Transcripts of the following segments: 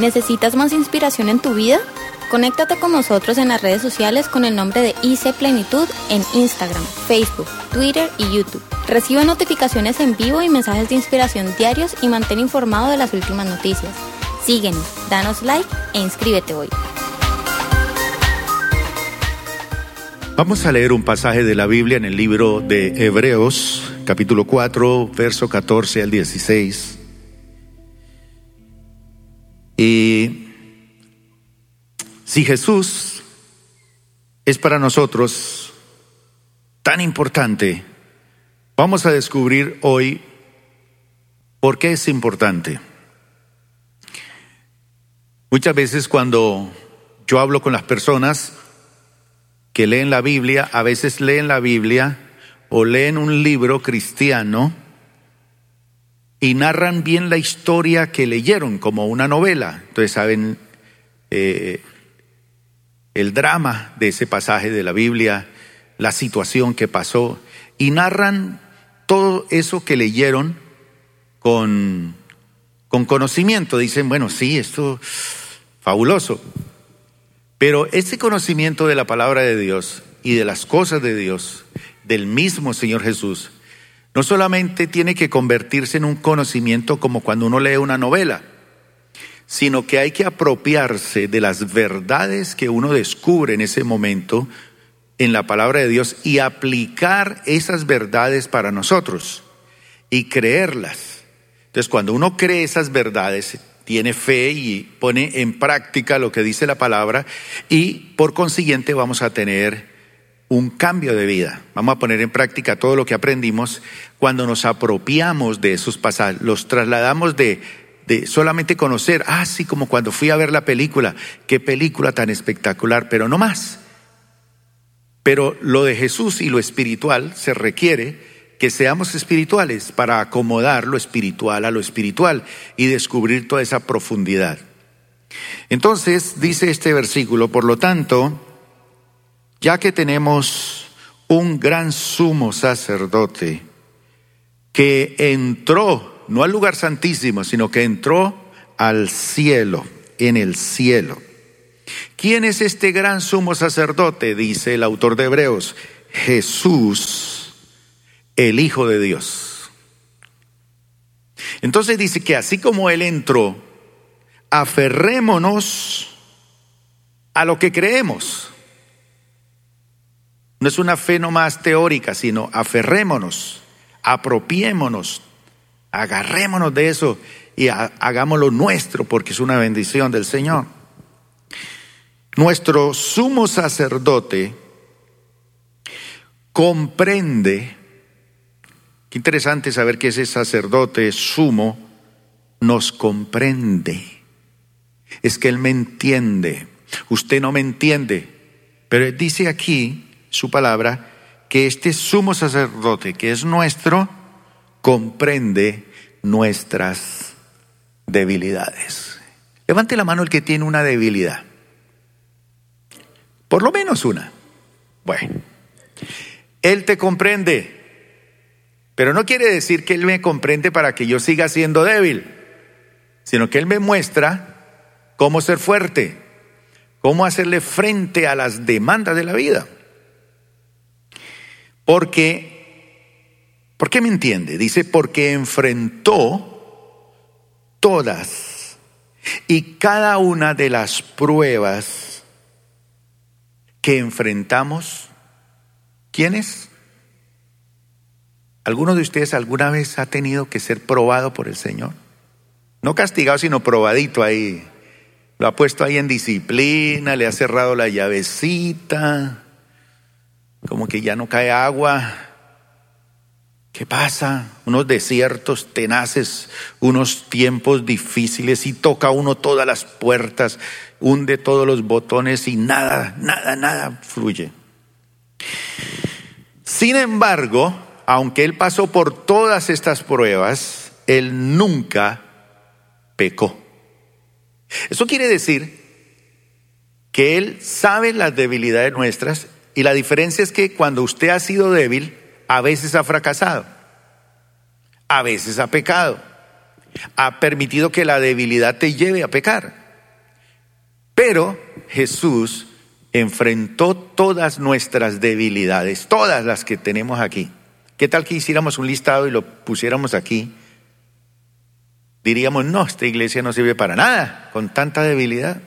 ¿Necesitas más inspiración en tu vida? Conéctate con nosotros en las redes sociales con el nombre de IC Plenitud en Instagram, Facebook, Twitter y YouTube. Recibe notificaciones en vivo y mensajes de inspiración diarios y mantén informado de las últimas noticias. Síguenos, danos like e inscríbete hoy. Vamos a leer un pasaje de la Biblia en el libro de Hebreos, capítulo 4, verso 14 al 16. Y si Jesús es para nosotros tan importante, vamos a descubrir hoy por qué es importante. Muchas veces cuando yo hablo con las personas que leen la Biblia, a veces leen la Biblia o leen un libro cristiano y narran bien la historia que leyeron como una novela. Entonces saben eh, el drama de ese pasaje de la Biblia, la situación que pasó, y narran todo eso que leyeron con, con conocimiento. Dicen, bueno, sí, esto fabuloso. Pero ese conocimiento de la palabra de Dios y de las cosas de Dios, del mismo Señor Jesús, no solamente tiene que convertirse en un conocimiento como cuando uno lee una novela, sino que hay que apropiarse de las verdades que uno descubre en ese momento en la palabra de Dios y aplicar esas verdades para nosotros y creerlas. Entonces, cuando uno cree esas verdades, tiene fe y pone en práctica lo que dice la palabra y por consiguiente vamos a tener un cambio de vida. Vamos a poner en práctica todo lo que aprendimos cuando nos apropiamos de esos pasajes, los trasladamos de solamente conocer, ah, sí, como cuando fui a ver la película, qué película tan espectacular, pero no más. Pero lo de Jesús y lo espiritual se requiere que seamos espirituales para acomodar lo espiritual a lo espiritual y descubrir toda esa profundidad. Entonces, dice este versículo, por lo tanto, ya que tenemos un gran sumo sacerdote que entró no al lugar santísimo, sino que entró al cielo, en el cielo. ¿Quién es este gran sumo sacerdote? Dice el autor de Hebreos. Jesús, el Hijo de Dios. Entonces dice que así como Él entró, aferrémonos a lo que creemos. No es una fe no más teórica, sino aferrémonos, apropiémonos, Agarrémonos de eso y hagámoslo nuestro porque es una bendición del Señor. Nuestro sumo sacerdote comprende, qué interesante saber que ese sacerdote sumo nos comprende. Es que Él me entiende, usted no me entiende, pero dice aquí su palabra que este sumo sacerdote que es nuestro, comprende nuestras debilidades. Levante la mano el que tiene una debilidad. Por lo menos una. Bueno, Él te comprende, pero no quiere decir que Él me comprende para que yo siga siendo débil, sino que Él me muestra cómo ser fuerte, cómo hacerle frente a las demandas de la vida. Porque ¿Por qué me entiende? Dice, porque enfrentó todas y cada una de las pruebas que enfrentamos. ¿Quiénes? ¿Alguno de ustedes alguna vez ha tenido que ser probado por el Señor? No castigado, sino probadito ahí. Lo ha puesto ahí en disciplina, le ha cerrado la llavecita, como que ya no cae agua ¿Qué pasa? Unos desiertos tenaces, unos tiempos difíciles y toca uno todas las puertas, hunde todos los botones y nada, nada, nada fluye. Sin embargo, aunque él pasó por todas estas pruebas, él nunca pecó. Eso quiere decir que él sabe las debilidades nuestras y la diferencia es que cuando usted ha sido débil, a veces ha fracasado, a veces ha pecado, ha permitido que la debilidad te lleve a pecar. Pero Jesús enfrentó todas nuestras debilidades, todas las que tenemos aquí. ¿Qué tal que hiciéramos un listado y lo pusiéramos aquí? Diríamos, no, esta iglesia no sirve para nada con tanta debilidad.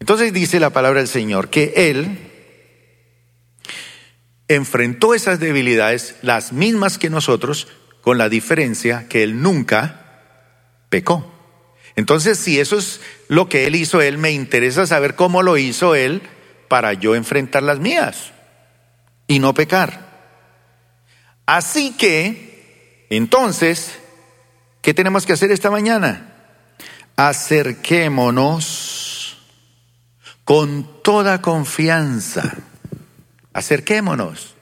Entonces dice la palabra del Señor que Él enfrentó esas debilidades, las mismas que nosotros, con la diferencia que Él nunca pecó. Entonces, si eso es lo que Él hizo, Él me interesa saber cómo lo hizo Él para yo enfrentar las mías y no pecar. Así que, entonces, ¿qué tenemos que hacer esta mañana? Acerquémonos con toda confianza. Acerquémonos.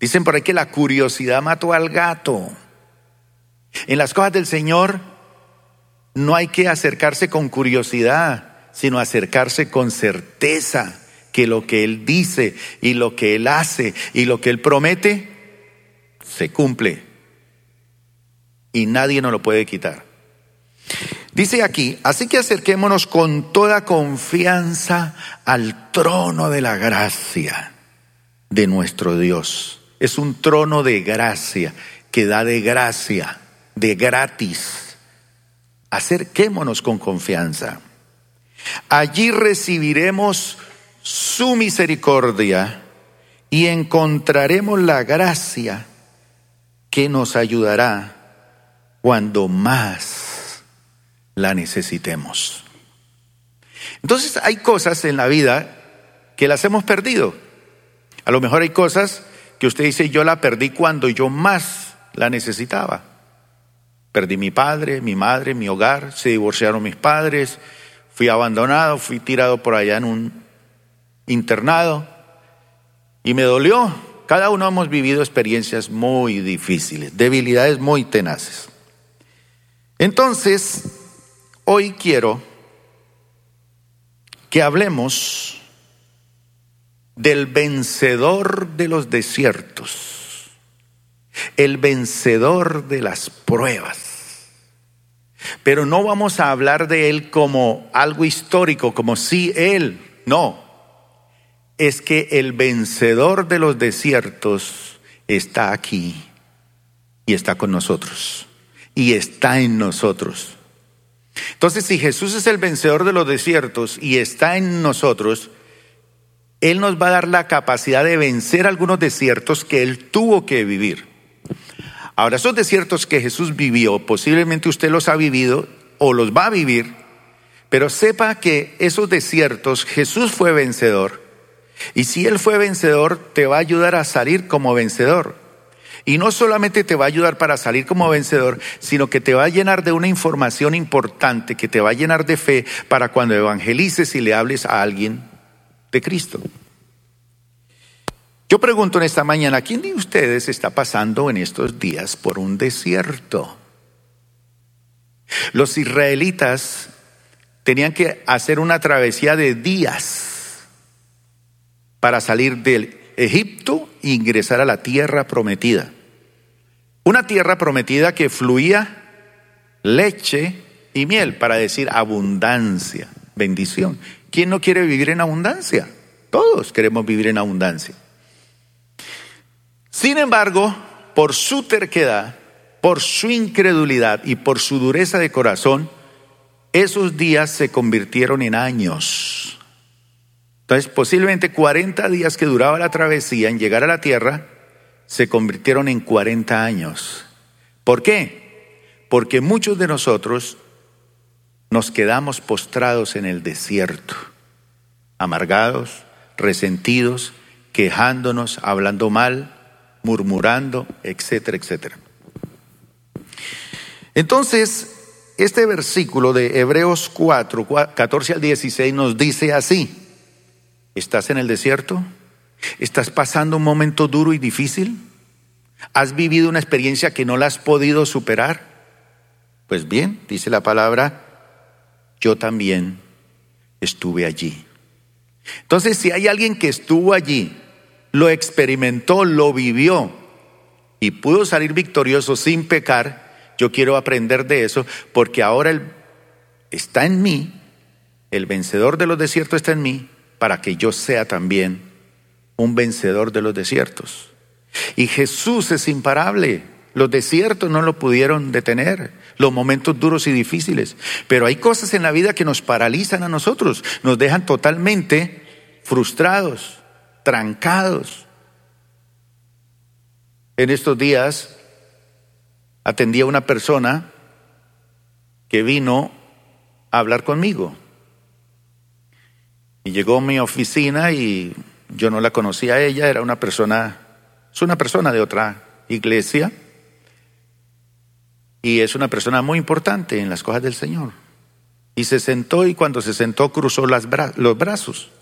Dicen por ahí que la curiosidad mató al gato. En las cosas del Señor no hay que acercarse con curiosidad, sino acercarse con certeza que lo que Él dice y lo que Él hace y lo que Él promete se cumple. Y nadie nos lo puede quitar. Dice aquí, así que acerquémonos con toda confianza al trono de la gracia de nuestro Dios. Es un trono de gracia que da de gracia, de gratis acerquémonos con confianza. Allí recibiremos su misericordia y encontraremos la gracia que nos ayudará cuando más la necesitemos. Entonces hay cosas en la vida que las hemos perdido. A lo mejor hay cosas que usted dice, yo la perdí cuando yo más la necesitaba. Perdí mi padre, mi madre, mi hogar, se divorciaron mis padres, fui abandonado, fui tirado por allá en un internado y me dolió. Cada uno hemos vivido experiencias muy difíciles, debilidades muy tenaces. Entonces, hoy quiero que hablemos del vencedor de los desiertos, el vencedor de las pruebas. Pero no vamos a hablar de Él como algo histórico, como si Él, no. Es que el vencedor de los desiertos está aquí y está con nosotros y está en nosotros. Entonces, si Jesús es el vencedor de los desiertos y está en nosotros, Él nos va a dar la capacidad de vencer algunos desiertos que Él tuvo que vivir. Ahora, esos desiertos que Jesús vivió, posiblemente usted los ha vivido o los va a vivir, pero sepa que esos desiertos Jesús fue vencedor. Y si Él fue vencedor, te va a ayudar a salir como vencedor. Y no solamente te va a ayudar para salir como vencedor, sino que te va a llenar de una información importante, que te va a llenar de fe para cuando evangelices y le hables a alguien Cristo. Yo pregunto en esta mañana, ¿quién de ustedes está pasando en estos días por un desierto? Los israelitas tenían que hacer una travesía de días para salir del Egipto e ingresar a la tierra prometida. Una tierra prometida que fluía leche y miel, para decir abundancia, bendición. ¿Quién no quiere vivir en abundancia? Todos queremos vivir en abundancia. Sin embargo, por su terquedad, por su incredulidad y por su dureza de corazón, esos días se convirtieron en años. Entonces, posiblemente 40 días que duraba la travesía en llegar a la tierra, se convirtieron en 40 años. ¿Por qué? Porque muchos de nosotros nos quedamos postrados en el desierto, amargados, resentidos, quejándonos, hablando mal, murmurando, etcétera, etcétera. Entonces, este versículo de Hebreos 4, 14 al 16 nos dice así, ¿estás en el desierto? ¿Estás pasando un momento duro y difícil? ¿Has vivido una experiencia que no la has podido superar? Pues bien, dice la palabra, yo también estuve allí. Entonces, si hay alguien que estuvo allí, lo experimentó, lo vivió y pudo salir victorioso sin pecar, yo quiero aprender de eso porque ahora está en mí el vencedor de los desiertos está en mí para que yo sea también un vencedor de los desiertos. Y Jesús es imparable. Los desiertos no lo pudieron detener, los momentos duros y difíciles. Pero hay cosas en la vida que nos paralizan a nosotros, nos dejan totalmente frustrados, trancados. En estos días atendí a una persona que vino a hablar conmigo. Y llegó a mi oficina y yo no la conocía a ella, era una persona, es una persona de otra iglesia y es una persona muy importante en las cosas del Señor. Y se sentó y cuando se sentó cruzó los brazos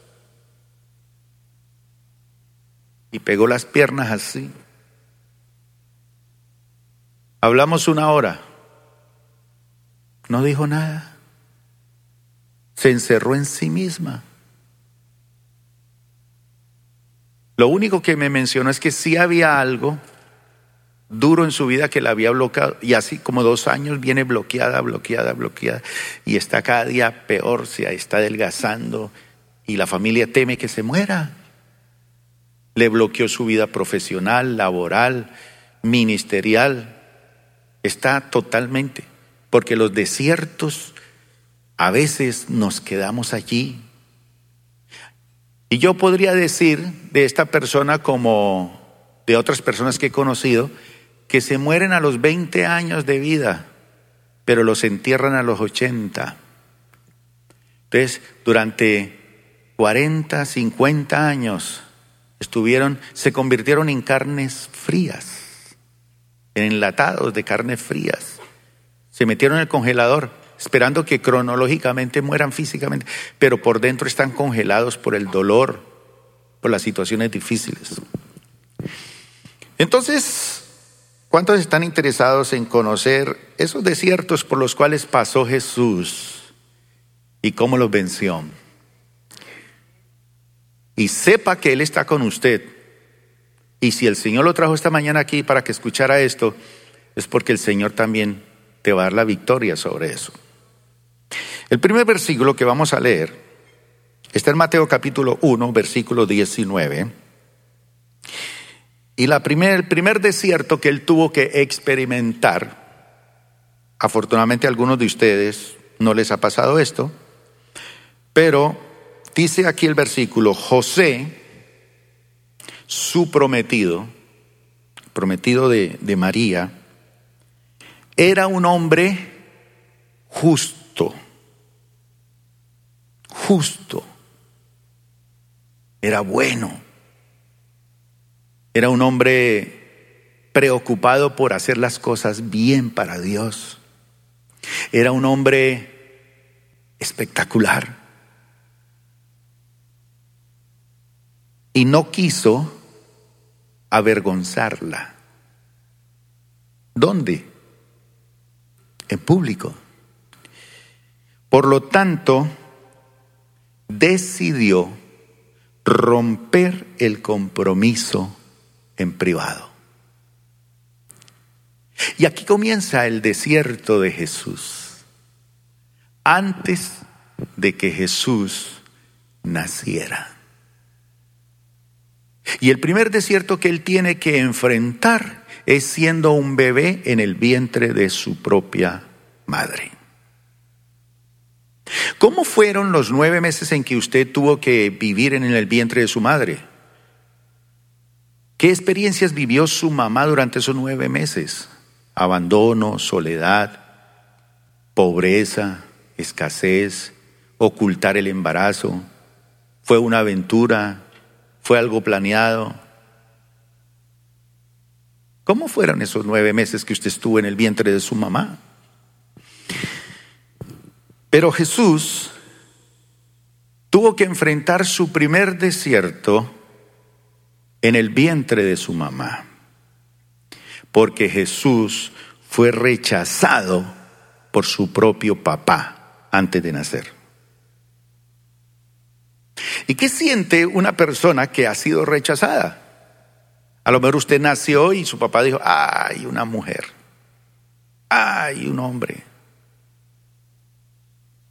y pegó las piernas así. Hablamos una hora. No dijo nada. Se encerró en sí misma. Lo único que me mencionó es que sí había algo duro en su vida que la había bloqueado y así como dos años viene bloqueada, bloqueada, bloqueada y está cada día peor, se está adelgazando y la familia teme que se muera. Le bloqueó su vida profesional, laboral, ministerial. Está totalmente, porque los desiertos a veces nos quedamos allí. Y yo podría decir de esta persona como de otras personas que he conocido, que se mueren a los 20 años de vida, pero los entierran a los 80. Entonces, durante 40, 50 años estuvieron, se convirtieron en carnes frías, en enlatados de carnes frías. Se metieron en el congelador, esperando que cronológicamente mueran físicamente, pero por dentro están congelados por el dolor, por las situaciones difíciles. Entonces, ¿Cuántos están interesados en conocer esos desiertos por los cuales pasó Jesús y cómo los venció? Y sepa que Él está con usted. Y si el Señor lo trajo esta mañana aquí para que escuchara esto, es porque el Señor también te va a dar la victoria sobre eso. El primer versículo que vamos a leer está en Mateo capítulo 1, versículo 19. Y la primer, el primer desierto que él tuvo que experimentar, afortunadamente a algunos de ustedes no les ha pasado esto, pero dice aquí el versículo, José, su prometido, prometido de, de María, era un hombre justo, justo, era bueno era un hombre preocupado por hacer las cosas bien para Dios. Era un hombre espectacular. Y no quiso avergonzarla. ¿Dónde? En público. Por lo tanto, decidió romper el compromiso en privado. Y aquí comienza el desierto de Jesús. Antes de que Jesús naciera. Y el primer desierto que él tiene que enfrentar es siendo un bebé en el vientre de su propia madre. ¿Cómo fueron los nueve meses en que usted tuvo que vivir en el vientre de su madre? ¿Qué experiencias vivió su mamá durante esos nueve meses? Abandono, soledad, pobreza, escasez, ocultar el embarazo. ¿Fue una aventura? ¿Fue algo planeado? ¿Cómo fueron esos nueve meses que usted estuvo en el vientre de su mamá? Pero Jesús tuvo que enfrentar su primer desierto en el vientre de su mamá, porque Jesús fue rechazado por su propio papá antes de nacer. ¿Y qué siente una persona que ha sido rechazada? A lo mejor usted nació y su papá dijo, ay, una mujer, ay, un hombre,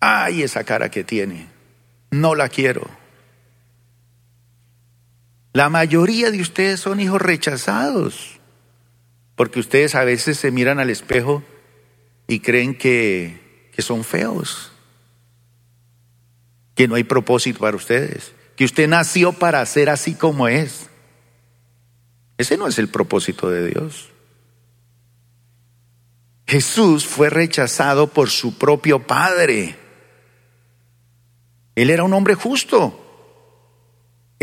Ay, esa cara que tiene. No la quiero. La mayoría de ustedes son hijos rechazados, porque ustedes a veces se miran al espejo y creen que, que son feos, que no hay propósito para ustedes, que usted nació para ser así como es. Ese no es el propósito de Dios. Jesús fue rechazado por su propio Padre. Él era un hombre justo.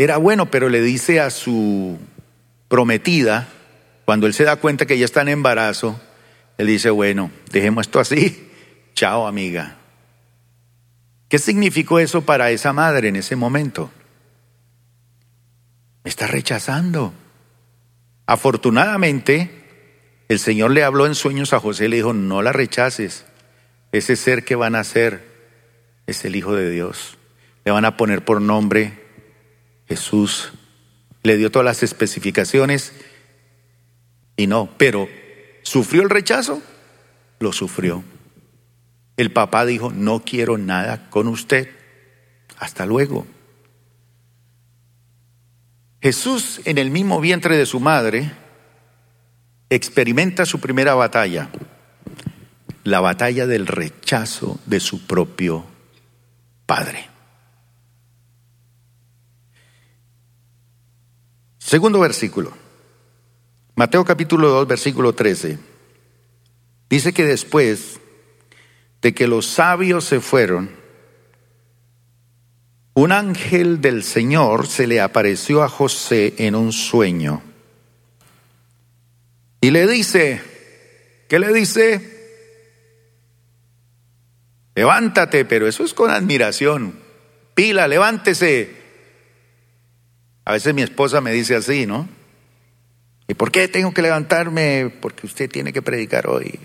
Era bueno, pero le dice a su prometida, cuando él se da cuenta que ya está en embarazo, él dice, bueno, dejemos esto así. Chao, amiga. ¿Qué significó eso para esa madre en ese momento? Me está rechazando. Afortunadamente, el Señor le habló en sueños a José y le dijo, no la rechaces. Ese ser que van a ser es el Hijo de Dios. Le van a poner por nombre Jesús. Le dio todas las especificaciones y no, pero ¿sufrió el rechazo? Lo sufrió. El papá dijo, no quiero nada con usted. Hasta luego. Jesús en el mismo vientre de su madre experimenta su primera batalla, la batalla del rechazo de su propio Padre. Segundo versículo, Mateo capítulo 2, versículo 13. Dice que después de que los sabios se fueron, un ángel del Señor se le apareció a José en un sueño y le dice, ¿qué le dice? Levántate, pero eso es con admiración. Pila, levántese. A veces mi esposa me dice así, ¿no? ¿Y por qué tengo que levantarme? Porque usted tiene que predicar hoy.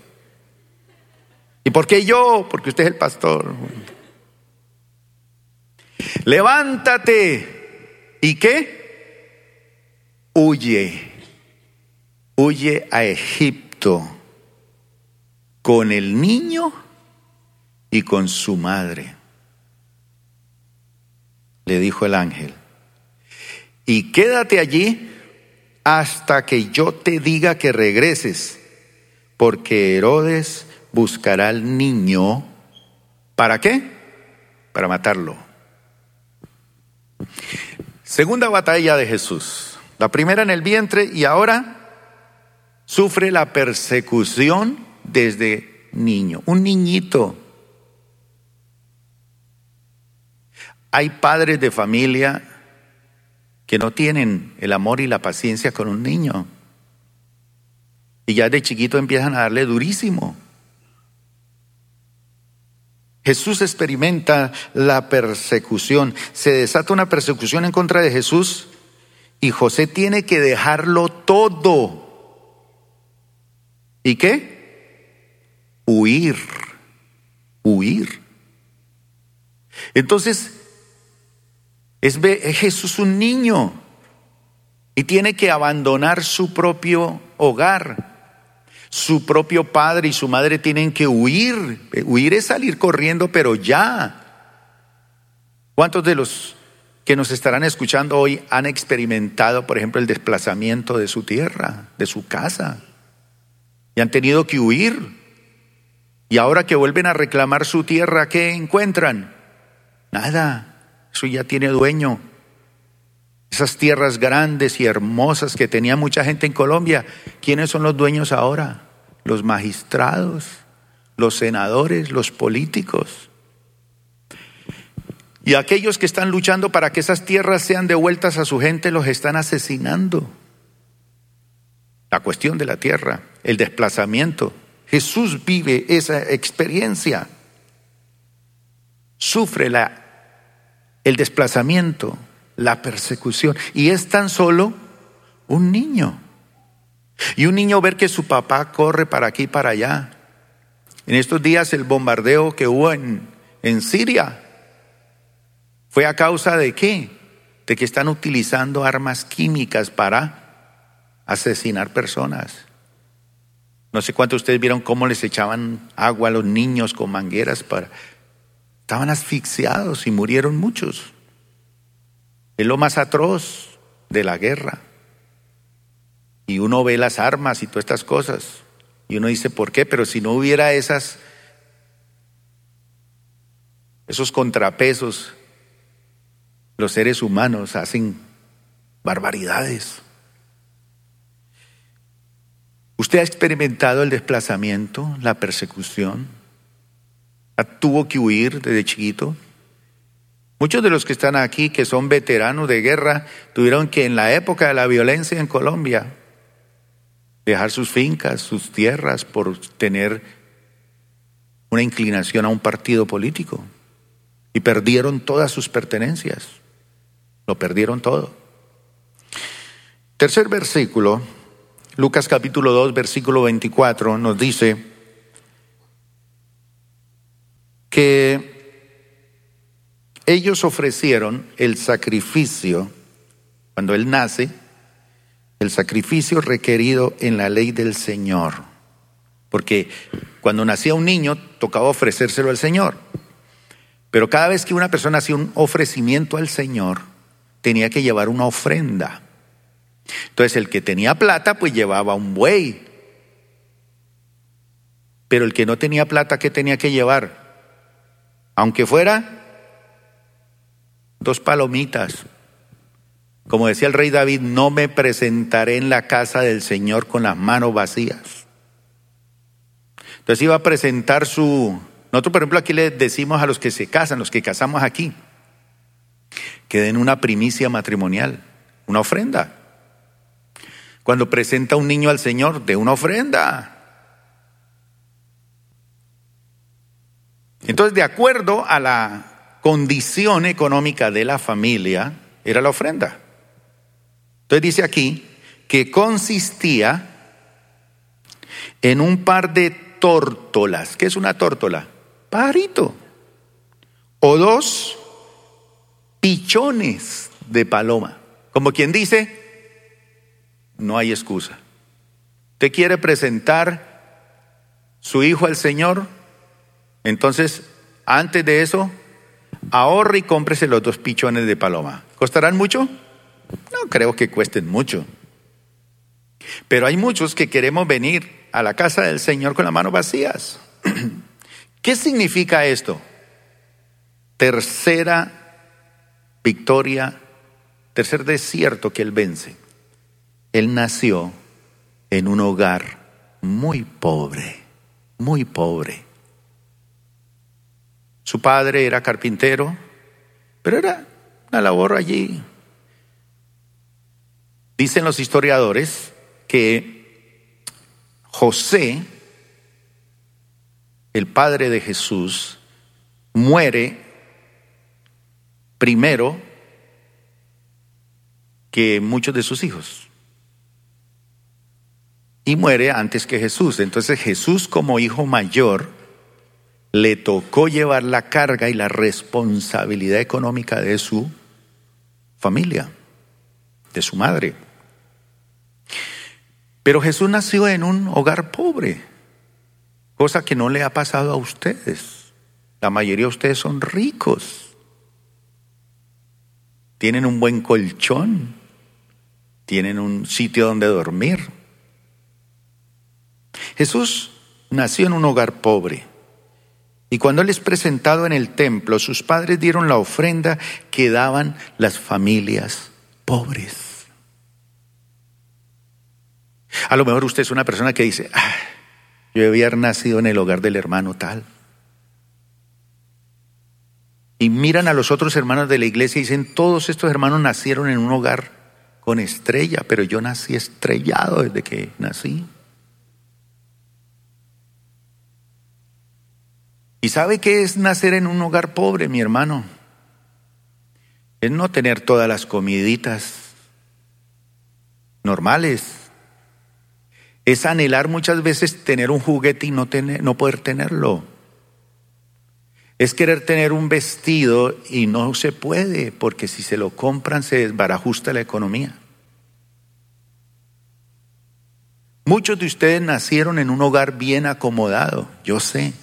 ¿Y por qué yo? Porque usted es el pastor. Levántate. ¿Y qué? Huye huye a Egipto con el niño y con su madre. Le dijo el ángel, y quédate allí hasta que yo te diga que regreses, porque Herodes buscará al niño. ¿Para qué? Para matarlo. Segunda batalla de Jesús. La primera en el vientre y ahora sufre la persecución desde niño, un niñito. Hay padres de familia que no tienen el amor y la paciencia con un niño. Y ya de chiquito empiezan a darle durísimo. Jesús experimenta la persecución. Se desata una persecución en contra de Jesús y José tiene que dejarlo todo ¿Y qué? Huir, huir. Entonces, es, Jesús un niño y tiene que abandonar su propio hogar. Su propio padre y su madre tienen que huir. Huir es salir corriendo, pero ya. ¿Cuántos de los que nos estarán escuchando hoy han experimentado, por ejemplo, el desplazamiento de su tierra, de su casa? y han tenido que huir. Y ahora que vuelven a reclamar su tierra, ¿qué encuentran? Nada, eso ya tiene dueño. Esas tierras grandes y hermosas que tenía mucha gente en Colombia, ¿quiénes son los dueños ahora? Los magistrados, los senadores, los políticos. Y aquellos que están luchando para que esas tierras sean devueltas a su gente, los están asesinando. La cuestión de la tierra el desplazamiento. Jesús vive esa experiencia. Sufre la, el desplazamiento, la persecución. Y es tan solo un niño. Y un niño ver que su papá corre para aquí y para allá. En estos días el bombardeo que hubo en, en Siria fue a causa de qué? De que están utilizando armas químicas para asesinar personas. No sé cuántos de ustedes vieron cómo les echaban agua a los niños con mangueras para... Estaban asfixiados y murieron muchos. Es lo más atroz de la guerra. Y uno ve las armas y todas estas cosas. Y uno dice, ¿por qué? Pero si no hubiera esas, esos contrapesos, los seres humanos hacen barbaridades. ¿Usted ha experimentado el desplazamiento, la persecución? ¿Tuvo que huir desde chiquito? Muchos de los que están aquí, que son veteranos de guerra, tuvieron que en la época de la violencia en Colombia dejar sus fincas, sus tierras por tener una inclinación a un partido político. Y perdieron todas sus pertenencias. Lo perdieron todo. Tercer versículo, Lucas capítulo 2, versículo 24, nos dice que ellos ofrecieron el sacrificio, cuando él nace, el sacrificio requerido en la ley del Señor. Porque cuando nacía un niño tocaba ofrecérselo al Señor. Pero cada vez que una persona hacía un ofrecimiento al Señor, tenía que llevar una ofrenda. Entonces el que tenía plata, pues llevaba un buey. Pero el que no tenía plata, ¿qué tenía que llevar? Aunque fuera dos palomitas, como decía el rey David, no me presentaré en la casa del Señor con las manos vacías. Entonces iba a presentar su... Nosotros, por ejemplo, aquí le decimos a los que se casan, los que casamos aquí, que den una primicia matrimonial, una ofrenda. Cuando presenta un niño al Señor, de una ofrenda. Entonces, de acuerdo a la condición económica de la familia, era la ofrenda. Entonces dice aquí que consistía en un par de tórtolas. ¿Qué es una tórtola? Parito. O dos pichones de paloma. Como quien dice, no hay excusa. ¿Te quiere presentar su hijo al Señor? Entonces, antes de eso, ahorre y cómprese los dos pichones de paloma. ¿Costarán mucho? No creo que cuesten mucho. Pero hay muchos que queremos venir a la casa del Señor con las manos vacías. ¿Qué significa esto? Tercera victoria, tercer desierto que Él vence. Él nació en un hogar muy pobre, muy pobre. Su padre era carpintero, pero era una labor allí Dicen los historiadores que José, el padre de Jesús, muere primero que muchos de sus hijos. Y muere antes que Jesús. Entonces Jesús como hijo mayor le tocó llevar la carga y la responsabilidad económica de su familia, de su madre. Pero Jesús nació en un hogar pobre, cosa que no le ha pasado a ustedes. La mayoría de ustedes son ricos. Tienen un buen colchón, tienen un sitio donde dormir. Jesús nació en un hogar pobre. Y cuando Él es presentado en el templo, sus padres dieron la ofrenda que daban las familias pobres. A lo mejor usted es una persona que dice, ah, yo haber nacido en el hogar del hermano tal. Y miran a los otros hermanos de la iglesia y dicen, todos estos hermanos nacieron en un hogar con estrella, pero yo nací estrellado desde que nací. ¿Y sabe qué es nacer en un hogar pobre, mi hermano? Es no tener todas las comiditas normales es anhelar muchas veces tener un juguete y no, tener, no poder tenerlo. Es querer tener un vestido y no se puede, porque si se lo compran se desbarajusta la economía. Muchos de ustedes nacieron en un hogar bien acomodado, yo sé.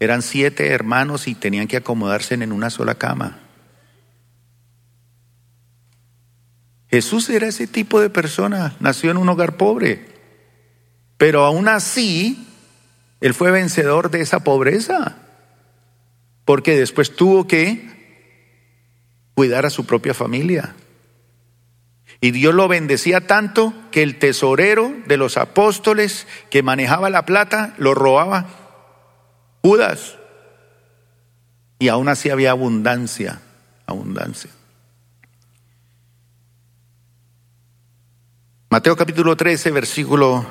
Eran siete hermanos y tenían que acomodarse en una sola cama. Jesús era ese tipo de persona, nació en un hogar pobre, pero aún así, él fue vencedor de esa pobreza, porque después tuvo que cuidar a su propia familia. Y Dios lo bendecía tanto que el tesorero de los apóstoles que manejaba la plata lo robaba Judas. Y aún así había abundancia, abundancia. Mateo capítulo 13, versículo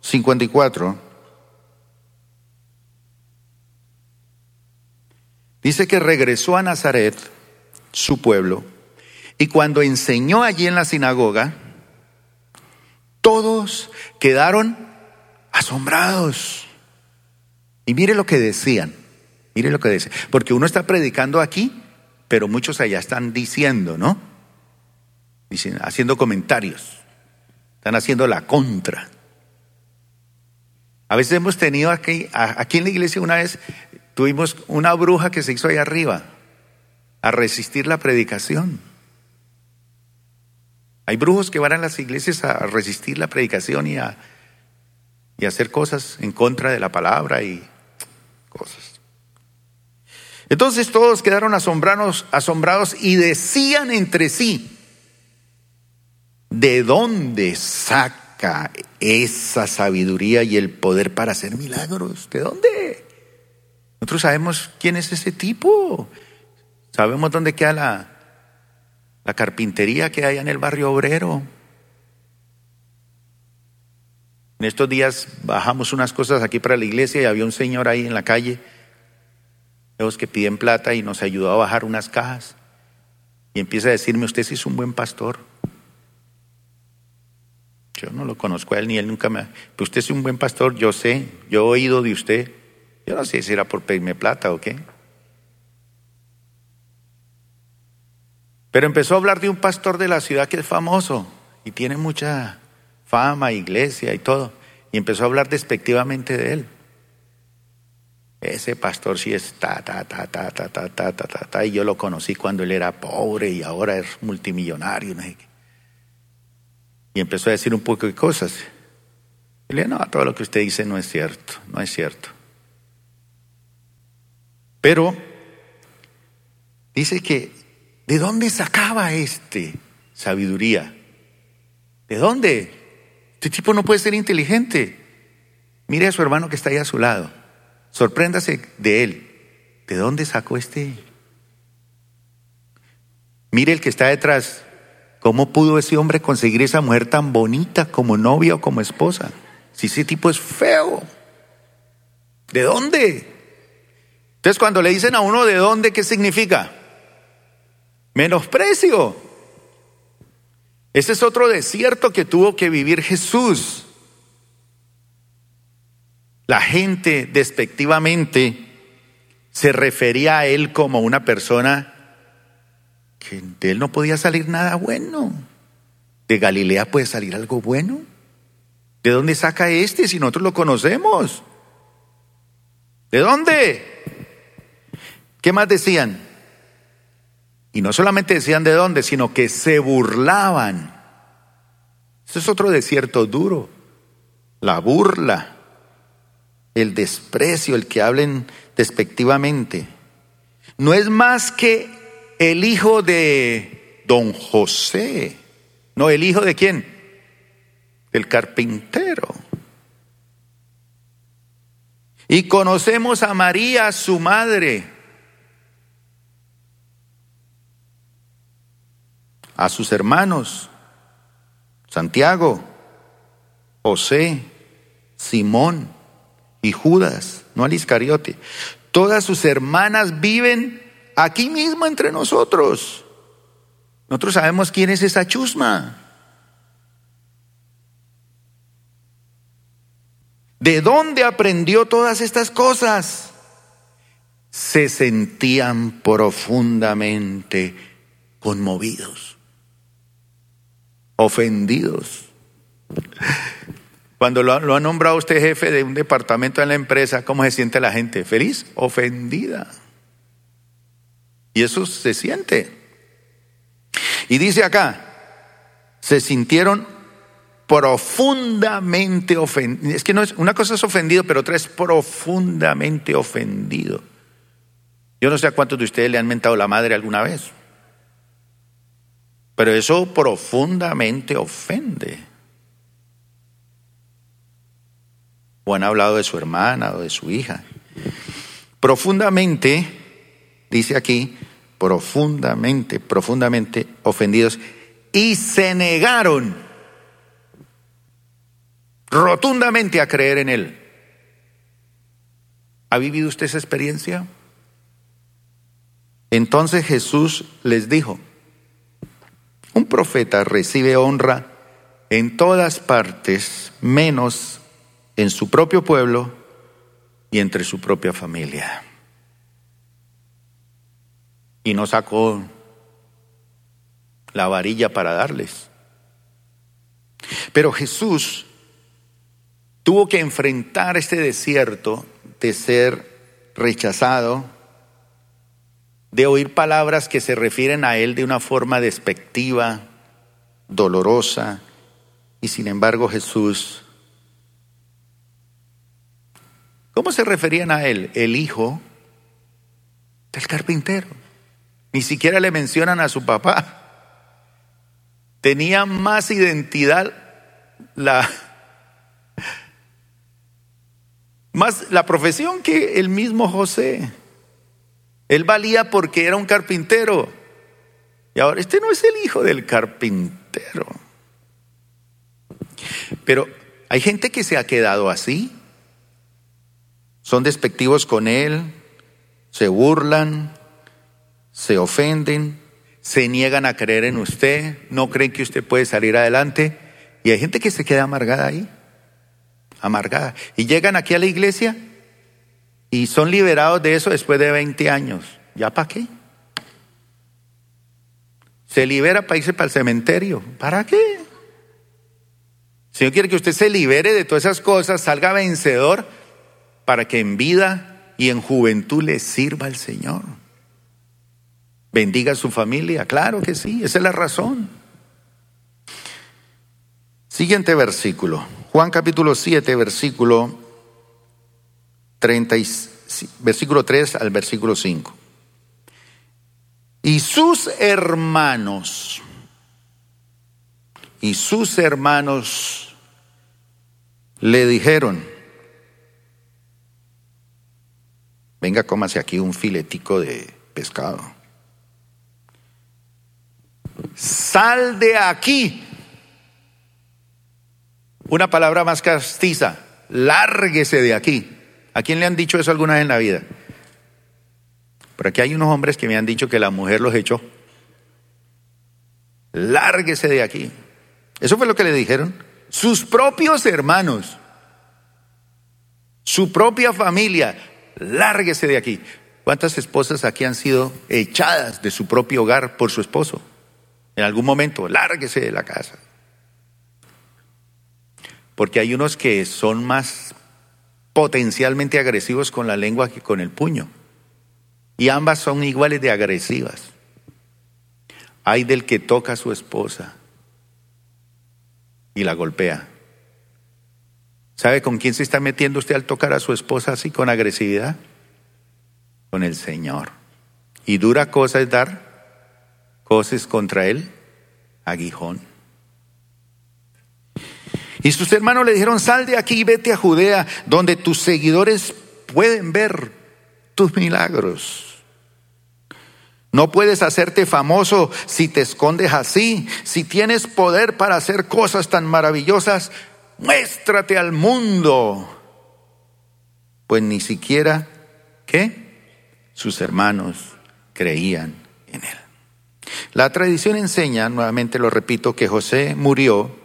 54. Dice que regresó a Nazaret, su pueblo, y cuando enseñó allí en la sinagoga, todos quedaron asombrados. Y mire lo que decían, mire lo que decían, porque uno está predicando aquí, pero muchos allá están diciendo, ¿no? Haciendo comentarios, están haciendo la contra. A veces hemos tenido aquí, aquí en la iglesia una vez, tuvimos una bruja que se hizo ahí arriba a resistir la predicación. Hay brujos que van a las iglesias a resistir la predicación y a, y hacer cosas en contra de la palabra y cosas. Entonces todos quedaron asombrados, asombrados y decían entre sí, ¿de dónde saca esa sabiduría y el poder para hacer milagros? ¿De dónde? Nosotros sabemos quién es ese tipo. Sabemos dónde queda la, la carpintería que hay en el barrio obrero. En estos días bajamos unas cosas aquí para la iglesia y había un señor ahí en la calle, los que piden plata y nos ayudó a bajar unas cajas. Y empieza a decirme, usted es un buen pastor. Yo no lo conozco a él ni él nunca me... Pero usted es un buen pastor, yo sé, yo he oído de usted. Yo no sé si era por pedirme plata o qué. Pero empezó a hablar de un pastor de la ciudad que es famoso y tiene mucha fama, iglesia y todo. Y empezó a hablar despectivamente de él. Ese pastor sí es ta, ta, ta, ta, ta, ta, ta, ta, ta, ta. Y yo lo conocí cuando él era pobre y ahora es multimillonario. Y empezó a decir un poco de cosas. Y le dije, no, todo lo que usted dice no es cierto, no es cierto. Pero dice que ¿De dónde sacaba este sabiduría? ¿De dónde? Este tipo no puede ser inteligente. Mire a su hermano que está ahí a su lado. Sorpréndase de él. ¿De dónde sacó este? Mire el que está detrás. ¿Cómo pudo ese hombre conseguir esa mujer tan bonita como novia o como esposa? Si ese tipo es feo. ¿De dónde? Entonces cuando le dicen a uno de dónde, ¿qué significa? Menosprecio. Ese es otro desierto que tuvo que vivir Jesús. La gente despectivamente se refería a él como una persona que de él no podía salir nada bueno. ¿De Galilea puede salir algo bueno? ¿De dónde saca este si nosotros lo conocemos? ¿De dónde? ¿Qué más decían? Y no solamente decían de dónde, sino que se burlaban. Eso es otro desierto duro. La burla, el desprecio, el que hablen despectivamente. No es más que el hijo de don José. No, el hijo de quién? El carpintero. Y conocemos a María, su madre a sus hermanos, Santiago, José, Simón y Judas, no al Iscariote. Todas sus hermanas viven aquí mismo entre nosotros. Nosotros sabemos quién es esa chusma. ¿De dónde aprendió todas estas cosas? Se sentían profundamente conmovidos ofendidos. Cuando lo, ha nombrado usted jefe de un departamento en la empresa, ¿cómo se siente la gente? ¿Feliz? Ofendida. Y eso se siente. Y dice acá, se sintieron profundamente ofendidos. Es que no es, una cosa es ofendido, pero otra es profundamente ofendido. Yo no sé a cuántos de ustedes le han mentado la madre alguna vez, pero eso profundamente ofende. O han hablado de su hermana o de su hija. Profundamente, dice aquí, profundamente, profundamente ofendidos y se negaron rotundamente a creer en Él. ¿Ha vivido usted esa experiencia? Entonces Jesús les dijo, un profeta recibe honra en todas partes, menos en su propio pueblo y entre su propia familia. Y no sacó la varilla para darles. Pero Jesús tuvo que enfrentar este desierto de ser rechazado, de oír palabras que se refieren a él de una forma despectiva, dolorosa, y sin embargo Jesús, ¿cómo se referían a él? El hijo del carpintero. Ni siquiera le mencionan a su papá. Tenía más identidad la más la profesión que el mismo José. Él valía porque era un carpintero. Y ahora este no es el hijo del carpintero. Pero hay gente que se ha quedado así. Son despectivos con él, se burlan, se ofenden, se niegan a creer en usted, no creen que usted puede salir adelante. Y hay gente que se queda amargada ahí amargada. Y llegan aquí a la iglesia y son liberados de eso después de 20 años. ¿Ya para qué? Se libera para irse para el cementerio. ¿Para qué? Señor quiere que usted se libere de todas esas cosas, salga vencedor para que en vida y en juventud le sirva al Señor. Bendiga a su familia, claro que sí, esa es la razón. Siguiente versículo. Juan capítulo 7, versículo 30, versículo 3 al versículo 5. Y sus hermanos, y sus hermanos le dijeron, venga, cómase aquí un filetico de pescado. Sal de aquí una palabra más castiza, lárguese de aquí. ¿A quién le han dicho eso alguna vez en la vida? Por aquí hay unos hombres que me han dicho que la mujer los echó. Lárguese de aquí. Eso fue lo que le dijeron. Sus propios hermanos, su propia familia, lárguese de aquí. ¿Cuántas esposas aquí han sido echadas de su propio hogar por su esposo? En algún momento, lárguese de la casa. Porque hay unos que son más potencialmente agresivos con la lengua que con el puño. Y ambas son iguales de agresivas. Hay del que toca a su esposa y la golpea. ¿Sabe con quién se está metiendo usted al tocar a su esposa así con agresividad? Con el Señor. Y dura cosa es dar cosas contra él, aguijón. Y sus hermanos le dijeron, sal de aquí y vete a Judea, donde tus seguidores pueden ver tus milagros. No puedes hacerte famoso si te escondes así. Si tienes poder para hacer cosas tan maravillosas, muéstrate al mundo. Pues ni siquiera, ¿qué? Sus hermanos creían en él. La tradición enseña, nuevamente lo repito, que José murió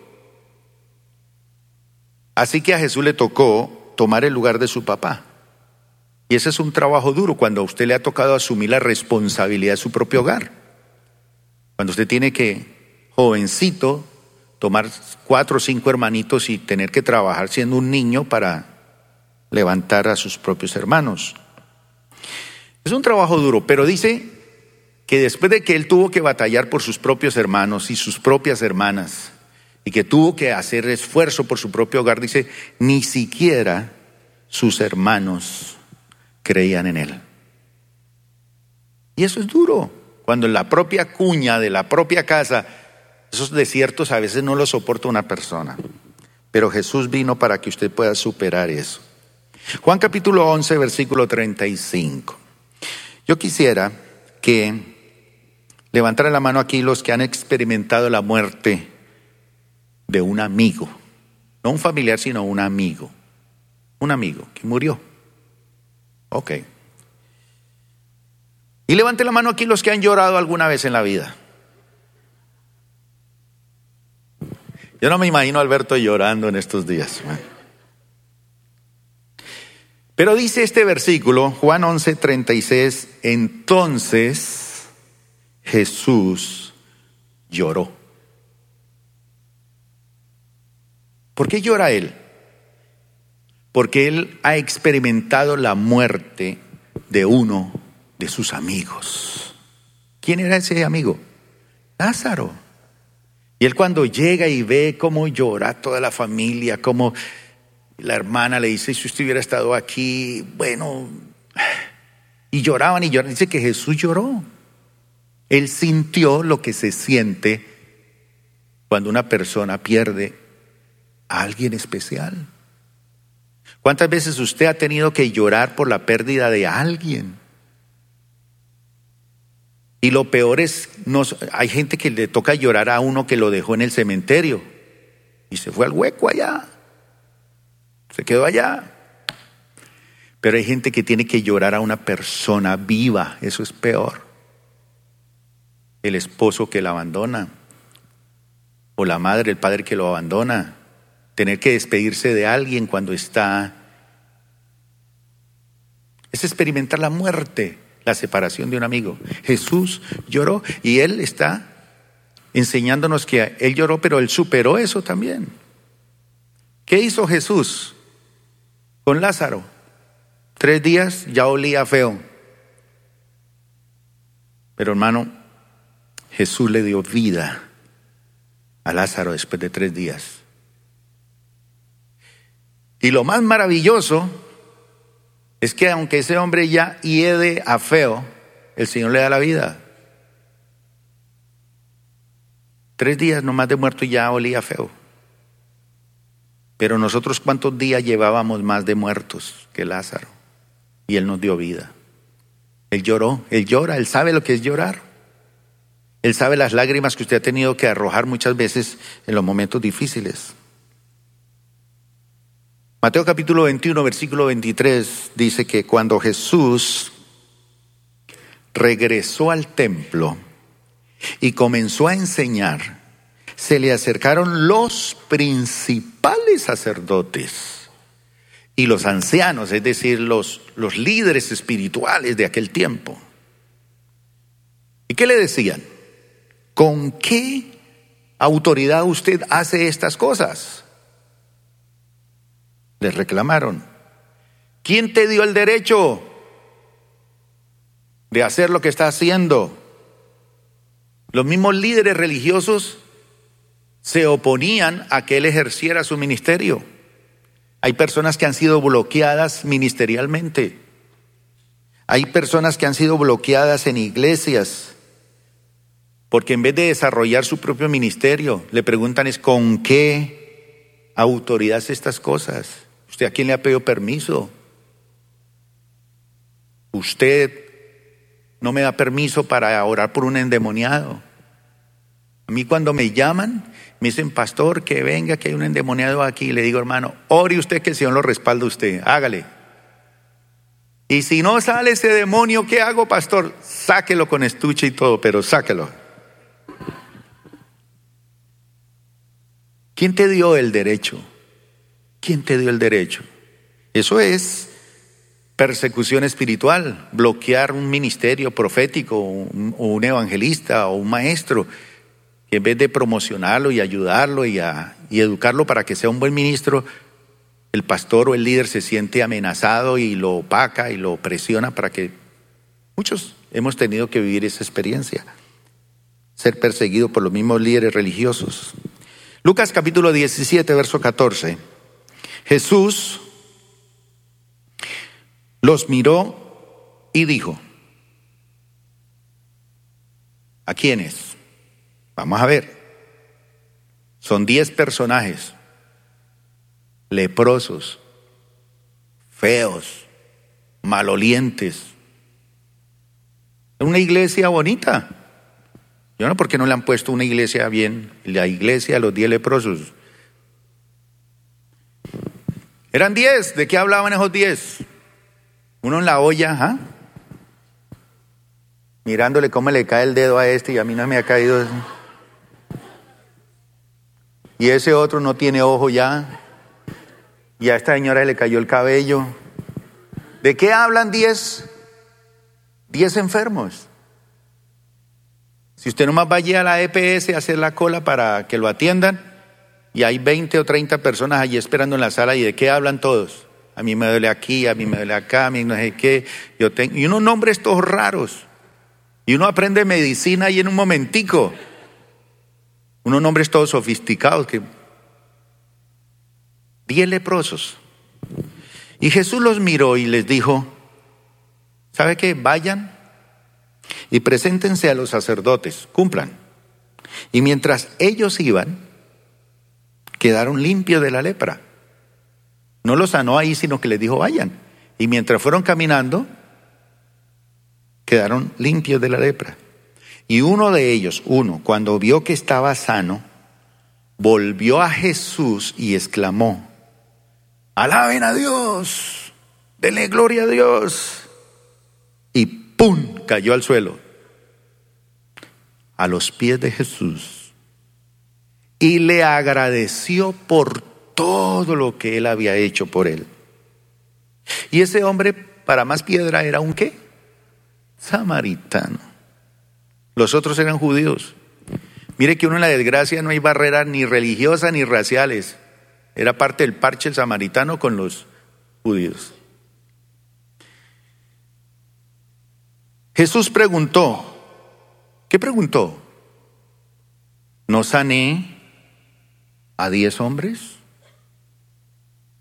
Así que a Jesús le tocó tomar el lugar de su papá. Y ese es un trabajo duro cuando a usted le ha tocado asumir la responsabilidad de su propio hogar. Cuando usted tiene que, jovencito, tomar cuatro o cinco hermanitos y tener que trabajar siendo un niño para levantar a sus propios hermanos. Es un trabajo duro, pero dice que después de que él tuvo que batallar por sus propios hermanos y sus propias hermanas, y que tuvo que hacer esfuerzo por su propio hogar, dice, ni siquiera sus hermanos creían en él. Y eso es duro, cuando en la propia cuña de la propia casa, esos desiertos a veces no los soporta una persona. Pero Jesús vino para que usted pueda superar eso. Juan capítulo 11, versículo 35. Yo quisiera que Levantar la mano aquí los que han experimentado la muerte de un amigo. No un familiar, sino un amigo. Un amigo que murió. Ok. Y levante la mano aquí los que han llorado alguna vez en la vida. Yo no me imagino a Alberto llorando en estos días. Pero dice este versículo, Juan 11, 36, entonces Jesús lloró. ¿Por qué llora él? Porque él ha experimentado la muerte de uno de sus amigos. ¿Quién era ese amigo? Lázaro. Y él cuando llega y ve cómo llora toda la familia, cómo la hermana le dice, si usted hubiera estado aquí, bueno, y lloraban y lloraban, dice que Jesús lloró. Él sintió lo que se siente cuando una persona pierde a alguien especial. ¿Cuántas veces usted ha tenido que llorar por la pérdida de alguien? Y lo peor es, hay gente que le toca llorar a uno que lo dejó en el cementerio y se fue al hueco allá, se quedó allá. Pero hay gente que tiene que llorar a una persona viva, eso es peor el esposo que la abandona, o la madre, el padre que lo abandona, tener que despedirse de alguien cuando está... Es experimentar la muerte, la separación de un amigo. Jesús lloró y él está enseñándonos que él lloró, pero él superó eso también. ¿Qué hizo Jesús con Lázaro? Tres días ya olía feo. Pero hermano, Jesús le dio vida a Lázaro después de tres días. Y lo más maravilloso es que aunque ese hombre ya hiede a feo, el Señor le da la vida. Tres días nomás de muerto ya olía feo. Pero nosotros cuántos días llevábamos más de muertos que Lázaro. Y Él nos dio vida. Él lloró, Él llora, Él sabe lo que es llorar. Él sabe las lágrimas que usted ha tenido que arrojar muchas veces en los momentos difíciles. Mateo capítulo 21, versículo 23 dice que cuando Jesús regresó al templo y comenzó a enseñar, se le acercaron los principales sacerdotes y los ancianos, es decir, los, los líderes espirituales de aquel tiempo. ¿Y qué le decían? ¿Con qué autoridad usted hace estas cosas? Les reclamaron. ¿Quién te dio el derecho de hacer lo que está haciendo? Los mismos líderes religiosos se oponían a que él ejerciera su ministerio. Hay personas que han sido bloqueadas ministerialmente. Hay personas que han sido bloqueadas en iglesias porque en vez de desarrollar su propio ministerio, le preguntan es con qué autoridad estas cosas. ¿Usted a quién le ha pedido permiso? Usted no me da permiso para orar por un endemoniado. A mí cuando me llaman, me dicen, pastor, que venga, que hay un endemoniado aquí. Le digo, hermano, ore usted que el Señor lo respalda a usted. Hágale. Y si no sale ese demonio, ¿qué hago, pastor? Sáquelo con estuche y todo, pero sáquelo. ¿Quién te dio el derecho? ¿Quién te dio el derecho? Eso es persecución espiritual, bloquear un ministerio profético o un evangelista o un maestro. que en vez de promocionarlo y ayudarlo y, y educarlo para que sea un buen ministro, el pastor o el líder se siente amenazado y lo opaca y lo presiona para que muchos hemos tenido que vivir esa experiencia, ser perseguido por los mismos líderes religiosos. Lucas capítulo 17, verso 14. Jesús los miró y dijo, ¿a quiénes? Vamos a ver. Son diez personajes leprosos, feos, malolientes. Una iglesia bonita. Yo no, ¿por qué no le han puesto una iglesia bien? La iglesia a los diez leprosos. Eran diez. ¿De qué hablaban esos diez? Uno en la olla, ¿ah? mirándole cómo le cae el dedo a este y a mí no me ha caído. Y ese otro no tiene ojo ya. Y a esta señora le cayó el cabello. ¿De qué hablan diez? Diez enfermos. Si usted nomás vaya a la EPS a hacer la cola para que lo atiendan, y hay 20 o 30 personas allí esperando en la sala, ¿y de qué hablan todos? A mí me duele aquí, a mí me duele acá, a mí no sé qué. Yo tengo... Y unos nombres todos raros. Y uno aprende medicina ahí en un momentico. Unos nombres todos sofisticados que diez leprosos. Y Jesús los miró y les dijo, ¿sabe qué? Vayan y preséntense a los sacerdotes, cumplan. Y mientras ellos iban, quedaron limpios de la lepra. No los sanó ahí, sino que les dijo, vayan. Y mientras fueron caminando, quedaron limpios de la lepra. Y uno de ellos, uno, cuando vio que estaba sano, volvió a Jesús y exclamó, alaben a Dios, denle gloria a Dios. Y ¡pum! cayó al suelo, a los pies de Jesús. Y le agradeció por todo lo que él había hecho por él. Y ese hombre, para más piedra, era un qué? Samaritano. Los otros eran judíos. Mire que uno en la desgracia no hay barreras ni religiosas ni raciales. Era parte del parche el samaritano con los judíos. Jesús preguntó, ¿qué preguntó? ¿No sané a diez hombres?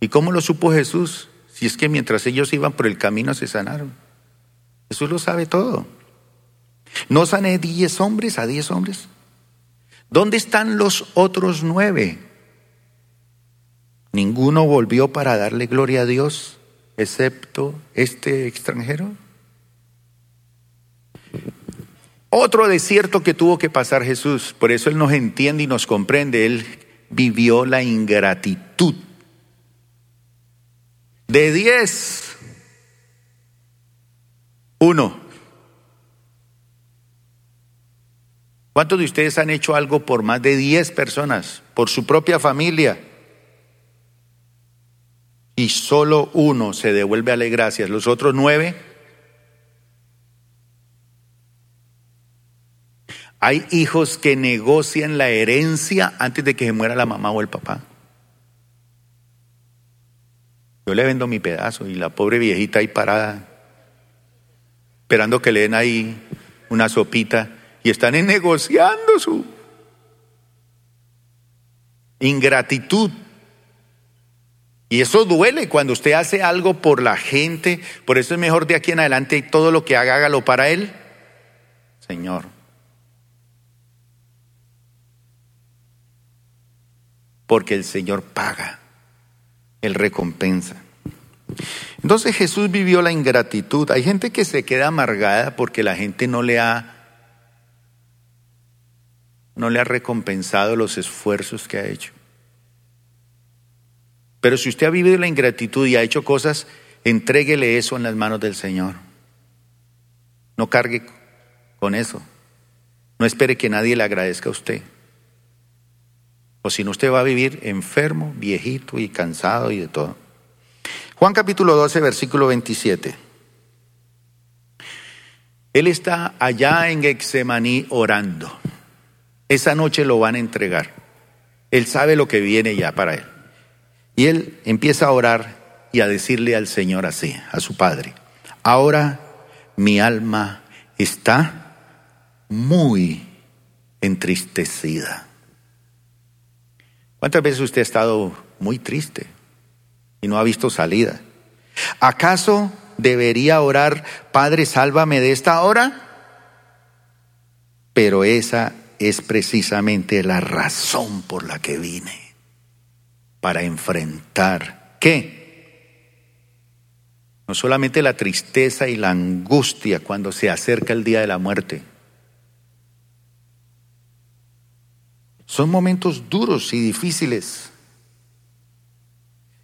¿Y cómo lo supo Jesús? Si es que mientras ellos iban por el camino se sanaron. Jesús lo sabe todo. ¿No sané diez hombres a diez hombres? ¿Dónde están los otros nueve? Ninguno volvió para darle gloria a Dios, excepto este extranjero. Otro desierto que tuvo que pasar Jesús, por eso Él nos entiende y nos comprende, Él vivió la ingratitud. De diez, uno. ¿Cuántos de ustedes han hecho algo por más de diez personas, por su propia familia? y solo uno se devuelve a gracias, los otros nueve. Hay hijos que negocian la herencia antes de que se muera la mamá o el papá. Yo le vendo mi pedazo y la pobre viejita ahí parada, esperando que le den ahí una sopita y están negociando su ingratitud. Y eso duele cuando usted hace algo por la gente. Por eso es mejor de aquí en adelante todo lo que haga, hágalo para Él. Señor. Porque el Señor paga, Él recompensa. Entonces Jesús vivió la ingratitud. Hay gente que se queda amargada porque la gente no le ha no le ha recompensado los esfuerzos que ha hecho. Pero si usted ha vivido la ingratitud y ha hecho cosas, entréguele eso en las manos del Señor. No cargue con eso. No espere que nadie le agradezca a usted. O si no, usted va a vivir enfermo, viejito y cansado y de todo. Juan capítulo 12, versículo 27. Él está allá en Gexemaní orando. Esa noche lo van a entregar. Él sabe lo que viene ya para él. Y él empieza a orar y a decirle al Señor así, a su Padre, ahora mi alma está muy entristecida. ¿Cuántas veces usted ha estado muy triste y no ha visto salida? ¿Acaso debería orar, Padre, sálvame de esta hora? Pero esa es precisamente la razón por la que vine, para enfrentar, ¿qué? No solamente la tristeza y la angustia cuando se acerca el día de la muerte. Son momentos duros y difíciles.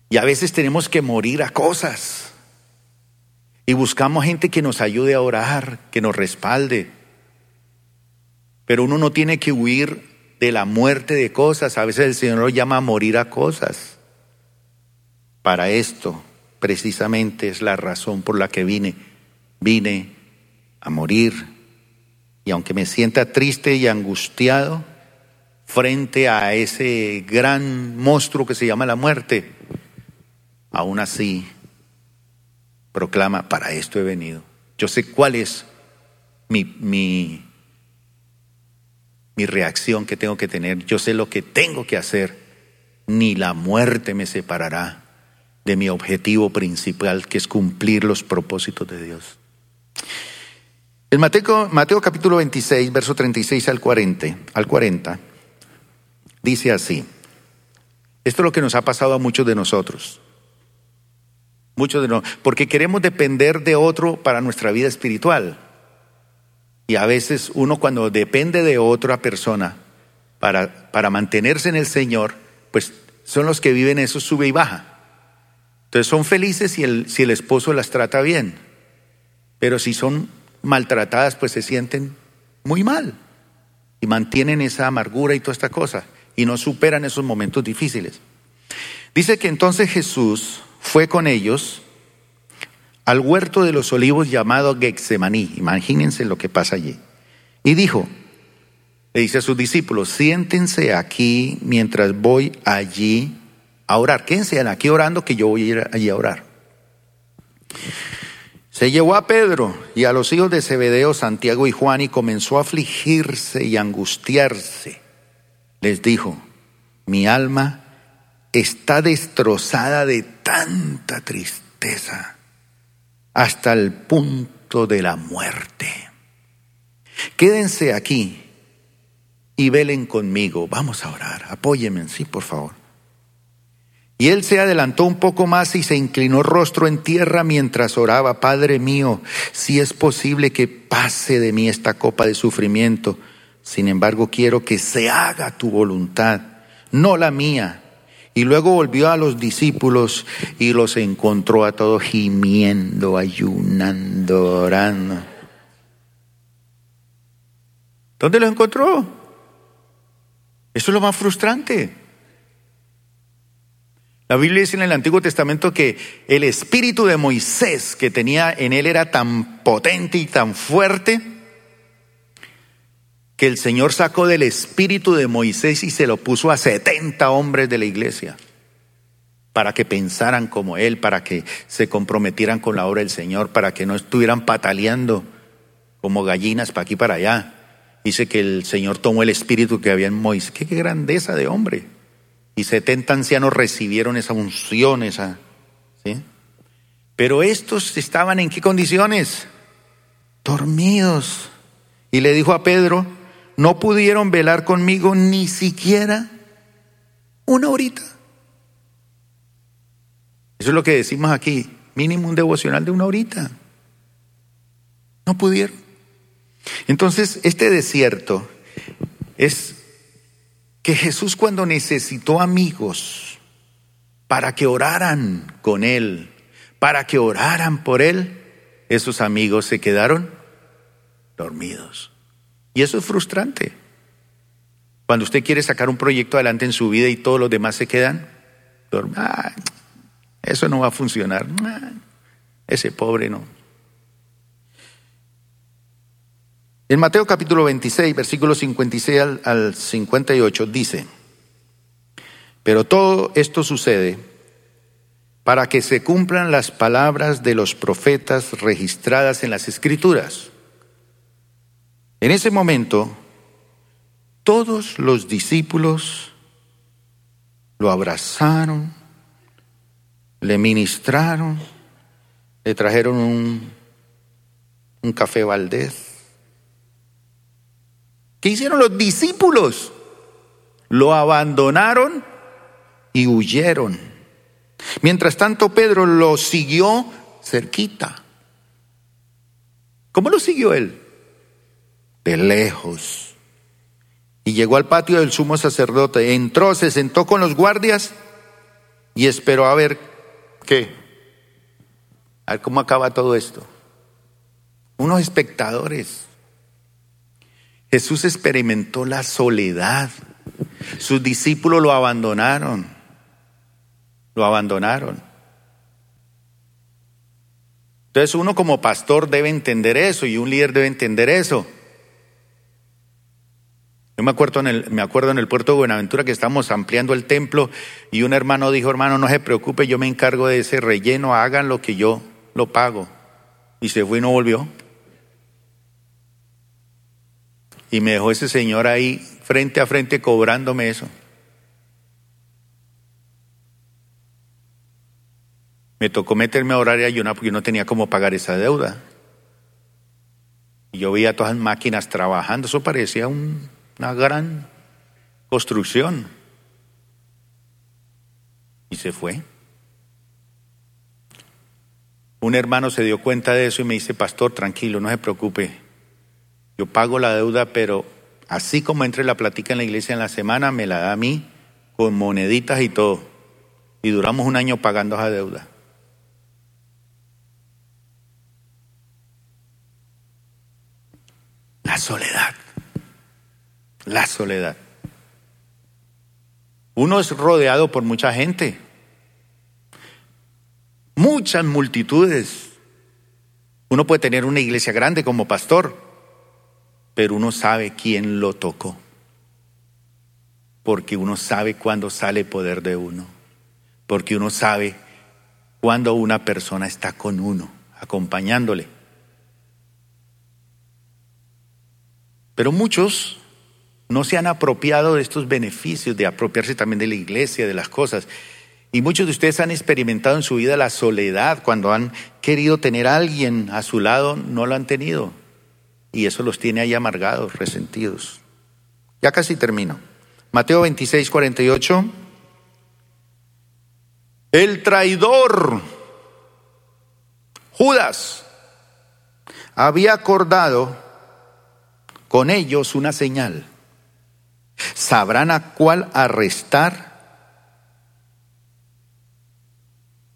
Y a veces tenemos que morir a cosas. Y buscamos gente que nos ayude a orar, que nos respalde. Pero uno no tiene que huir de la muerte de cosas. A veces el Señor lo llama a morir a cosas. Para esto precisamente es la razón por la que vine. Vine a morir. Y aunque me sienta triste y angustiado frente a ese gran monstruo que se llama la muerte, aún así proclama, para esto he venido. Yo sé cuál es mi, mi, mi reacción que tengo que tener. Yo sé lo que tengo que hacer. Ni la muerte me separará de mi objetivo principal, que es cumplir los propósitos de Dios. En Mateo, Mateo capítulo 26, verso 36 al 40, al 40, dice así, esto es lo que nos ha pasado a muchos de nosotros, muchos de nosotros, porque queremos depender de otro para nuestra vida espiritual. Y a veces uno cuando depende de otra persona para, para mantenerse en el Señor, pues son los que viven eso sube y baja. Entonces son felices si el, si el esposo las trata bien, pero si son maltratadas, pues se sienten muy mal y mantienen esa amargura y toda esta cosa y no superan esos momentos difíciles. Dice que entonces Jesús fue con ellos al huerto de los olivos llamado Gexemaní. Imagínense lo que pasa allí. Y dijo, le dice a sus discípulos, siéntense aquí mientras voy allí a orar. Quédense aquí orando que yo voy a ir allí a orar. Se llevó a Pedro y a los hijos de Zebedeo, Santiago y Juan y comenzó a afligirse y angustiarse. Les dijo, mi alma está destrozada de tanta tristeza hasta el punto de la muerte. Quédense aquí y velen conmigo. Vamos a orar. Apóyenme, sí, por favor. Y él se adelantó un poco más y se inclinó rostro en tierra mientras oraba, Padre mío, si es posible que pase de mí esta copa de sufrimiento, sin embargo quiero que se haga tu voluntad, no la mía. Y luego volvió a los discípulos y los encontró a todos gimiendo, ayunando, orando. ¿Dónde los encontró? Eso es lo más frustrante. La Biblia dice en el Antiguo Testamento que el espíritu de Moisés que tenía en él era tan potente y tan fuerte que el Señor sacó del espíritu de Moisés y se lo puso a 70 hombres de la iglesia para que pensaran como él, para que se comprometieran con la obra del Señor, para que no estuvieran pataleando como gallinas para aquí para allá. Dice que el Señor tomó el espíritu que había en Moisés. qué grandeza de hombre! y 70 ancianos recibieron esa unción, esa, ¿sí? Pero estos estaban en qué condiciones? Dormidos. Y le dijo a Pedro, no pudieron velar conmigo ni siquiera una horita. Eso es lo que decimos aquí, mínimo un devocional de una horita. No pudieron. Entonces, este desierto es que Jesús cuando necesitó amigos para que oraran con Él, para que oraran por Él, esos amigos se quedaron dormidos. Y eso es frustrante. Cuando usted quiere sacar un proyecto adelante en su vida y todos los demás se quedan dormidos. eso no va a funcionar. ese pobre no. En Mateo capítulo 26, versículos 56 al, al 58 dice, pero todo esto sucede para que se cumplan las palabras de los profetas registradas en las escrituras. En ese momento, todos los discípulos lo abrazaron, le ministraron, le trajeron un, café Valdés. ¿Qué hicieron los discípulos? Lo abandonaron y huyeron. Mientras tanto, Pedro lo siguió cerquita. ¿Cómo lo siguió él? De lejos. Y llegó al patio del sumo sacerdote, entró, se sentó con los guardias y esperó a ver qué. A ver cómo acaba todo esto. Unos espectadores. Jesús experimentó la soledad. Sus discípulos lo abandonaron. Lo abandonaron. Entonces uno como pastor debe entender eso y un líder debe entender eso. Yo me acuerdo en el, me acuerdo en el puerto de Buenaventura que estamos ampliando el templo y un hermano dijo, hermano, no se preocupe, yo me encargo de ese relleno, hagan lo que yo lo pago. Y se fue y no volvió. Y me dejó ese señor ahí frente a frente cobrándome eso. Me tocó meterme a orar y ayunar porque yo no tenía cómo pagar esa deuda. Y yo veía todas las máquinas trabajando, eso parecía un, una gran construcción. Y se fue. Un hermano se dio cuenta de eso y me dice, pastor, tranquilo, no se preocupe. Yo pago la deuda, pero así como entre la plática en la iglesia en la semana, me la da a mí con moneditas y todo. Y duramos un año pagando esa deuda. La soledad. La soledad. Uno es rodeado por mucha gente, muchas multitudes. Uno puede tener una iglesia grande como pastor, pero uno sabe quién lo tocó, porque uno sabe cuándo sale poder de uno, porque uno sabe cuándo una persona está con uno, acompañándole. Pero muchos no se han apropiado de estos beneficios, de apropiarse también de la iglesia, de las cosas. Y muchos de ustedes han experimentado en su vida la soledad. Cuando han querido tener a alguien a su lado, no lo han tenido. Y eso los tiene ahí amargados, resentidos. Ya casi termino. Mateo 26, 48. El traidor, Judas, había acordado con ellos una señal. Sabrán a cuál arrestar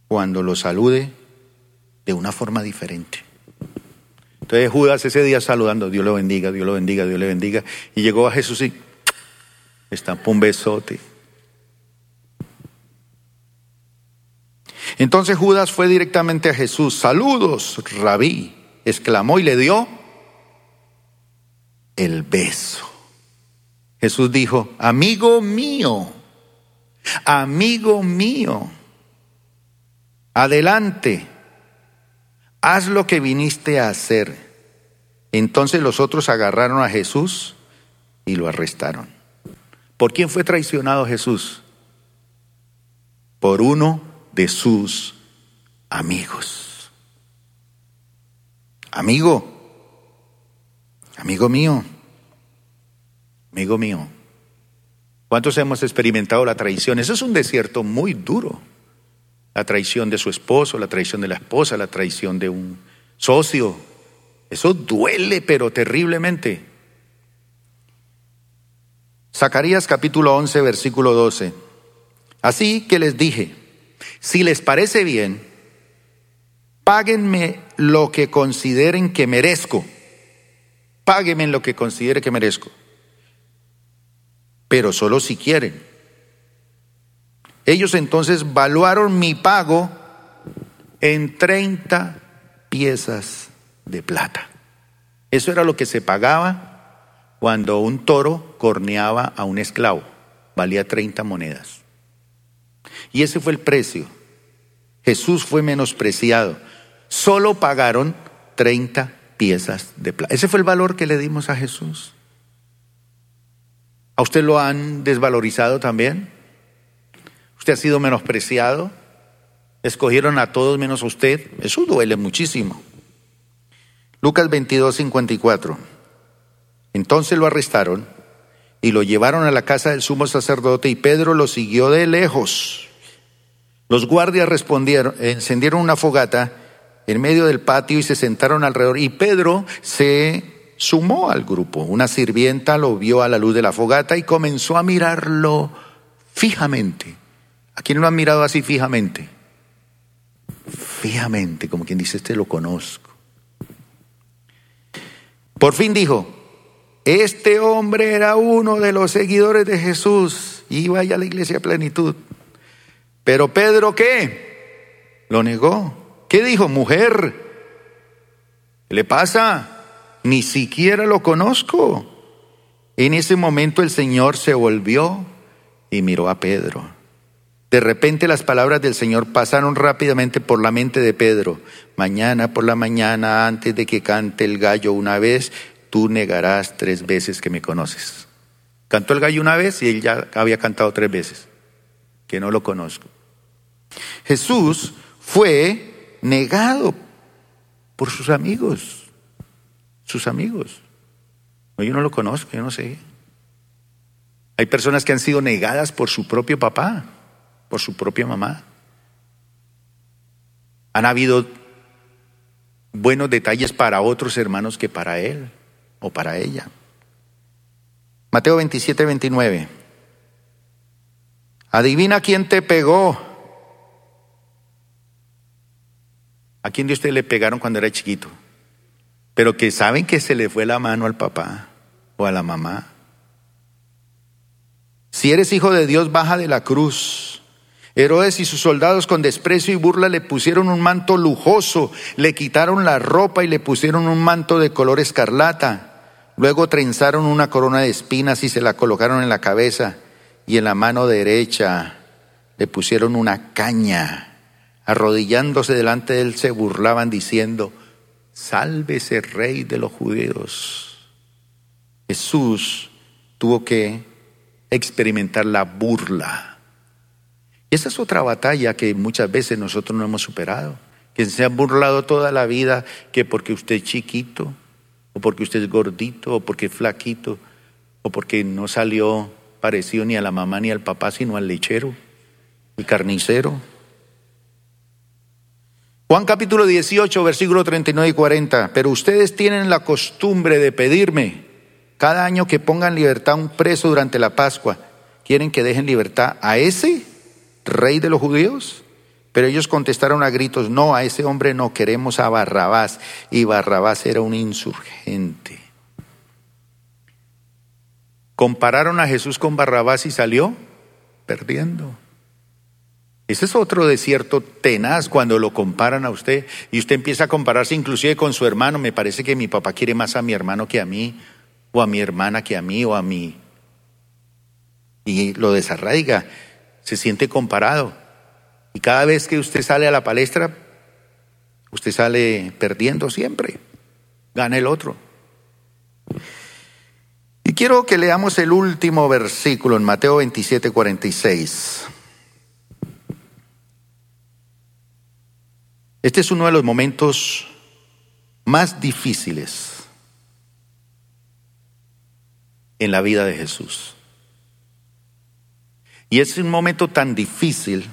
cuando lo salude de una forma diferente. Entonces Judas ese día saludando, Dios lo bendiga, Dios lo bendiga, Dios le bendiga. Y llegó a Jesús y estampó un besote. Entonces Judas fue directamente a Jesús. Saludos, rabí, exclamó y le dio el beso. Jesús dijo, amigo mío, amigo mío, adelante, haz lo que viniste a hacer. Entonces los otros agarraron a Jesús y lo arrestaron. ¿Por quién fue traicionado Jesús? Por uno de sus amigos. Amigo, Amigo mío, amigo mío, ¿cuántos hemos experimentado la traición? Eso es un desierto muy duro. La traición de su esposo, la traición de la esposa, la traición de un socio. Eso duele, pero terriblemente. Zacarías capítulo 11, versículo 12. Así que les dije, si les parece bien, páguenme lo que consideren que merezco págueme en lo que considere que merezco, pero solo si quieren. Ellos entonces valuaron mi pago en 30 piezas de plata. Eso era lo que se pagaba cuando un toro corneaba a un esclavo. Valía 30 monedas. Y ese fue el precio. Jesús fue menospreciado. Solo pagaron 30 piezas de plata. Ese fue el valor que le dimos a Jesús. ¿A usted lo han desvalorizado también? ¿Usted ha sido menospreciado? ¿Escogieron a todos menos a usted? Eso duele muchísimo. Lucas 22, 54. Entonces lo arrestaron y lo llevaron a la casa del sumo sacerdote y Pedro lo siguió de lejos. Los guardias respondieron, encendieron una fogata en medio del patio y se sentaron alrededor. Y Pedro se sumó al grupo. Una sirvienta lo vio a la luz de la fogata y comenzó a mirarlo fijamente. ¿A quién lo han mirado así fijamente? Fijamente, como quien dice, este lo conozco. Por fin dijo, este hombre era uno de los seguidores de Jesús. Iba ya a la iglesia a plenitud. Pero Pedro, ¿qué? Lo negó. ¿Qué dijo? Mujer, ¿qué le pasa? Ni siquiera lo conozco. En ese momento el Señor se volvió y miró a Pedro. De repente las palabras del Señor pasaron rápidamente por la mente de Pedro. Mañana por la mañana, antes de que cante el gallo una vez, tú negarás tres veces que me conoces. Cantó el gallo una vez y él ya había cantado tres veces, que no lo conozco. Jesús fue negado por sus amigos, sus amigos. yo no lo conozco, yo no sé. Hay personas que han sido negadas por su propio papá por su propia mamá. Han habido buenos detalles para otros hermanos que para él o para ella. Mateo 27, 29. Adivina quién te pegó. ¿A quién de ustedes le pegaron cuando era chiquito? Pero que saben que se le fue la mano al papá o a la mamá. Si eres hijo de Dios, baja de la cruz. Herodes y sus soldados con desprecio y burla le pusieron un manto lujoso, le quitaron la ropa y le pusieron un manto de color escarlata. Luego trenzaron una corona de espinas y se la colocaron en la cabeza y en la mano derecha le pusieron una caña. Arrodillándose delante de él se burlaban diciendo, sálvese rey de los judíos. Jesús tuvo que experimentar la burla esa es otra batalla que muchas veces nosotros no hemos superado. Que se han burlado toda la vida que porque usted es chiquito, o porque usted es gordito, o porque es flaquito, o porque no salió parecido ni a la mamá ni al papá, sino al lechero, el carnicero. Juan capítulo 18, versículo 39 y 40. Pero ustedes tienen la costumbre de pedirme cada año que pongan libertad a un preso durante la Pascua. ¿Quieren que dejen libertad a ese? rey de los judíos? Pero ellos contestaron a gritos, no, a ese hombre no queremos a Barrabás. Y Barrabás era un insurgente. Compararon a Jesús con Barrabás y salió perdiendo. Ese es otro desierto tenaz cuando lo comparan a usted y usted empieza a compararse inclusive con su hermano. Me parece que mi papá quiere más a mi hermano que a mí, o a mi hermana que a mí, o a mí. Y lo desarraiga se siente comparado. Y cada vez que usted sale a la palestra, usted sale perdiendo siempre. Gana el otro. Y quiero que leamos el último versículo en Mateo 27, 46. Este es uno de los momentos más difíciles en la vida de Jesús. Y es un momento tan difícil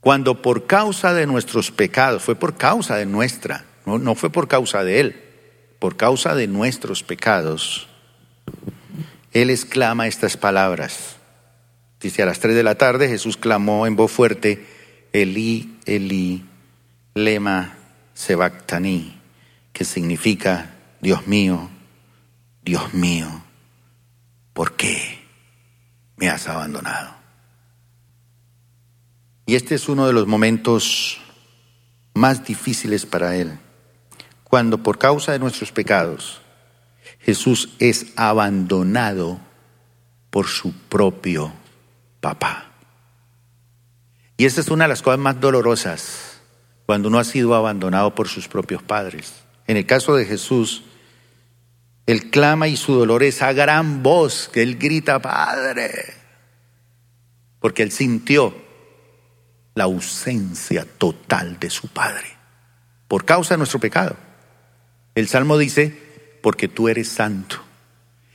cuando por causa de nuestros pecados, fue por causa de nuestra, no, fue por causa de Él, por causa de nuestros pecados, Él exclama estas palabras. Dice, a las tres de la tarde Jesús clamó en voz fuerte, Elí, Elí, lema sebactaní, que significa, Dios mío, Dios mío, ¿por qué? me has abandonado. Y este es uno de los momentos más difíciles para él, cuando por causa de nuestros pecados Jesús es abandonado por su propio papá. Y esta es una de las cosas más dolorosas cuando uno ha sido abandonado por sus propios padres. En el caso de Jesús, él clama y su dolor es a gran voz que él grita, Padre, porque él sintió la ausencia total de su Padre por causa de nuestro pecado. El Salmo dice, porque tú eres santo.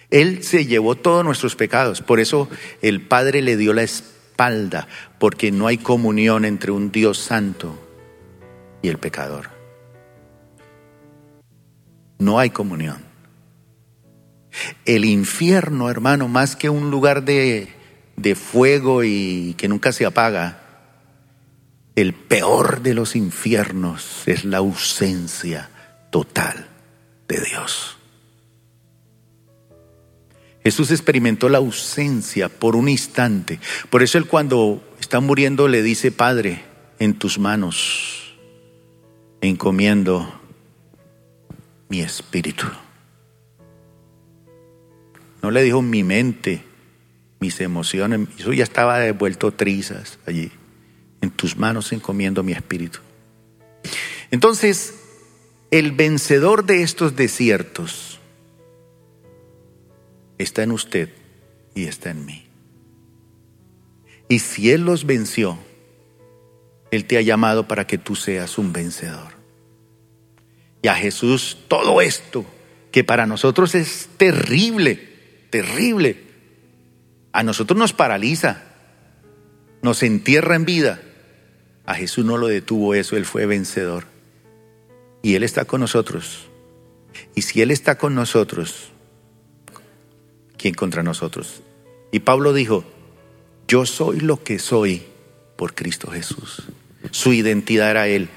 Él se llevó todos nuestros pecados, por eso el Padre le dio la espalda, porque no hay comunión entre un Dios santo y el pecador. No hay comunión. El infierno, hermano, más que un lugar de, de fuego y que nunca se apaga, el peor de los infiernos es la ausencia total de Dios. Jesús experimentó la ausencia por un instante. Por eso él cuando está muriendo le dice, Padre, en tus manos encomiendo mi espíritu. No le dijo mi mente, mis emociones, eso ya estaba devuelto trizas allí. En tus manos encomiendo mi espíritu. Entonces, el vencedor de estos desiertos está en usted y está en mí. Y si Él los venció, Él te ha llamado para que tú seas un vencedor. Y a Jesús todo esto, que para nosotros es terrible, terrible, a nosotros nos paraliza, nos entierra en vida. A Jesús no lo detuvo eso, Él fue vencedor. Y Él está con nosotros. Y si Él está con nosotros, ¿quién contra nosotros? Y Pablo dijo, yo soy lo que soy por Cristo Jesús. Su identidad era Él.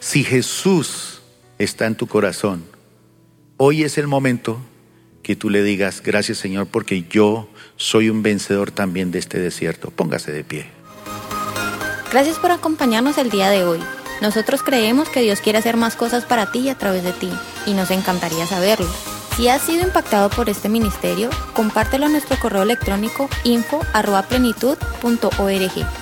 Si Jesús está en tu corazón, hoy es el momento que tú le digas, gracias Señor, porque yo soy un vencedor también de este desierto. Póngase de pie. Gracias por acompañarnos el día de hoy. Nosotros creemos que Dios quiere hacer más cosas para ti y a través de ti, y nos encantaría saberlo. Si has sido impactado por este ministerio, compártelo a nuestro correo electrónico info.plenitud.org.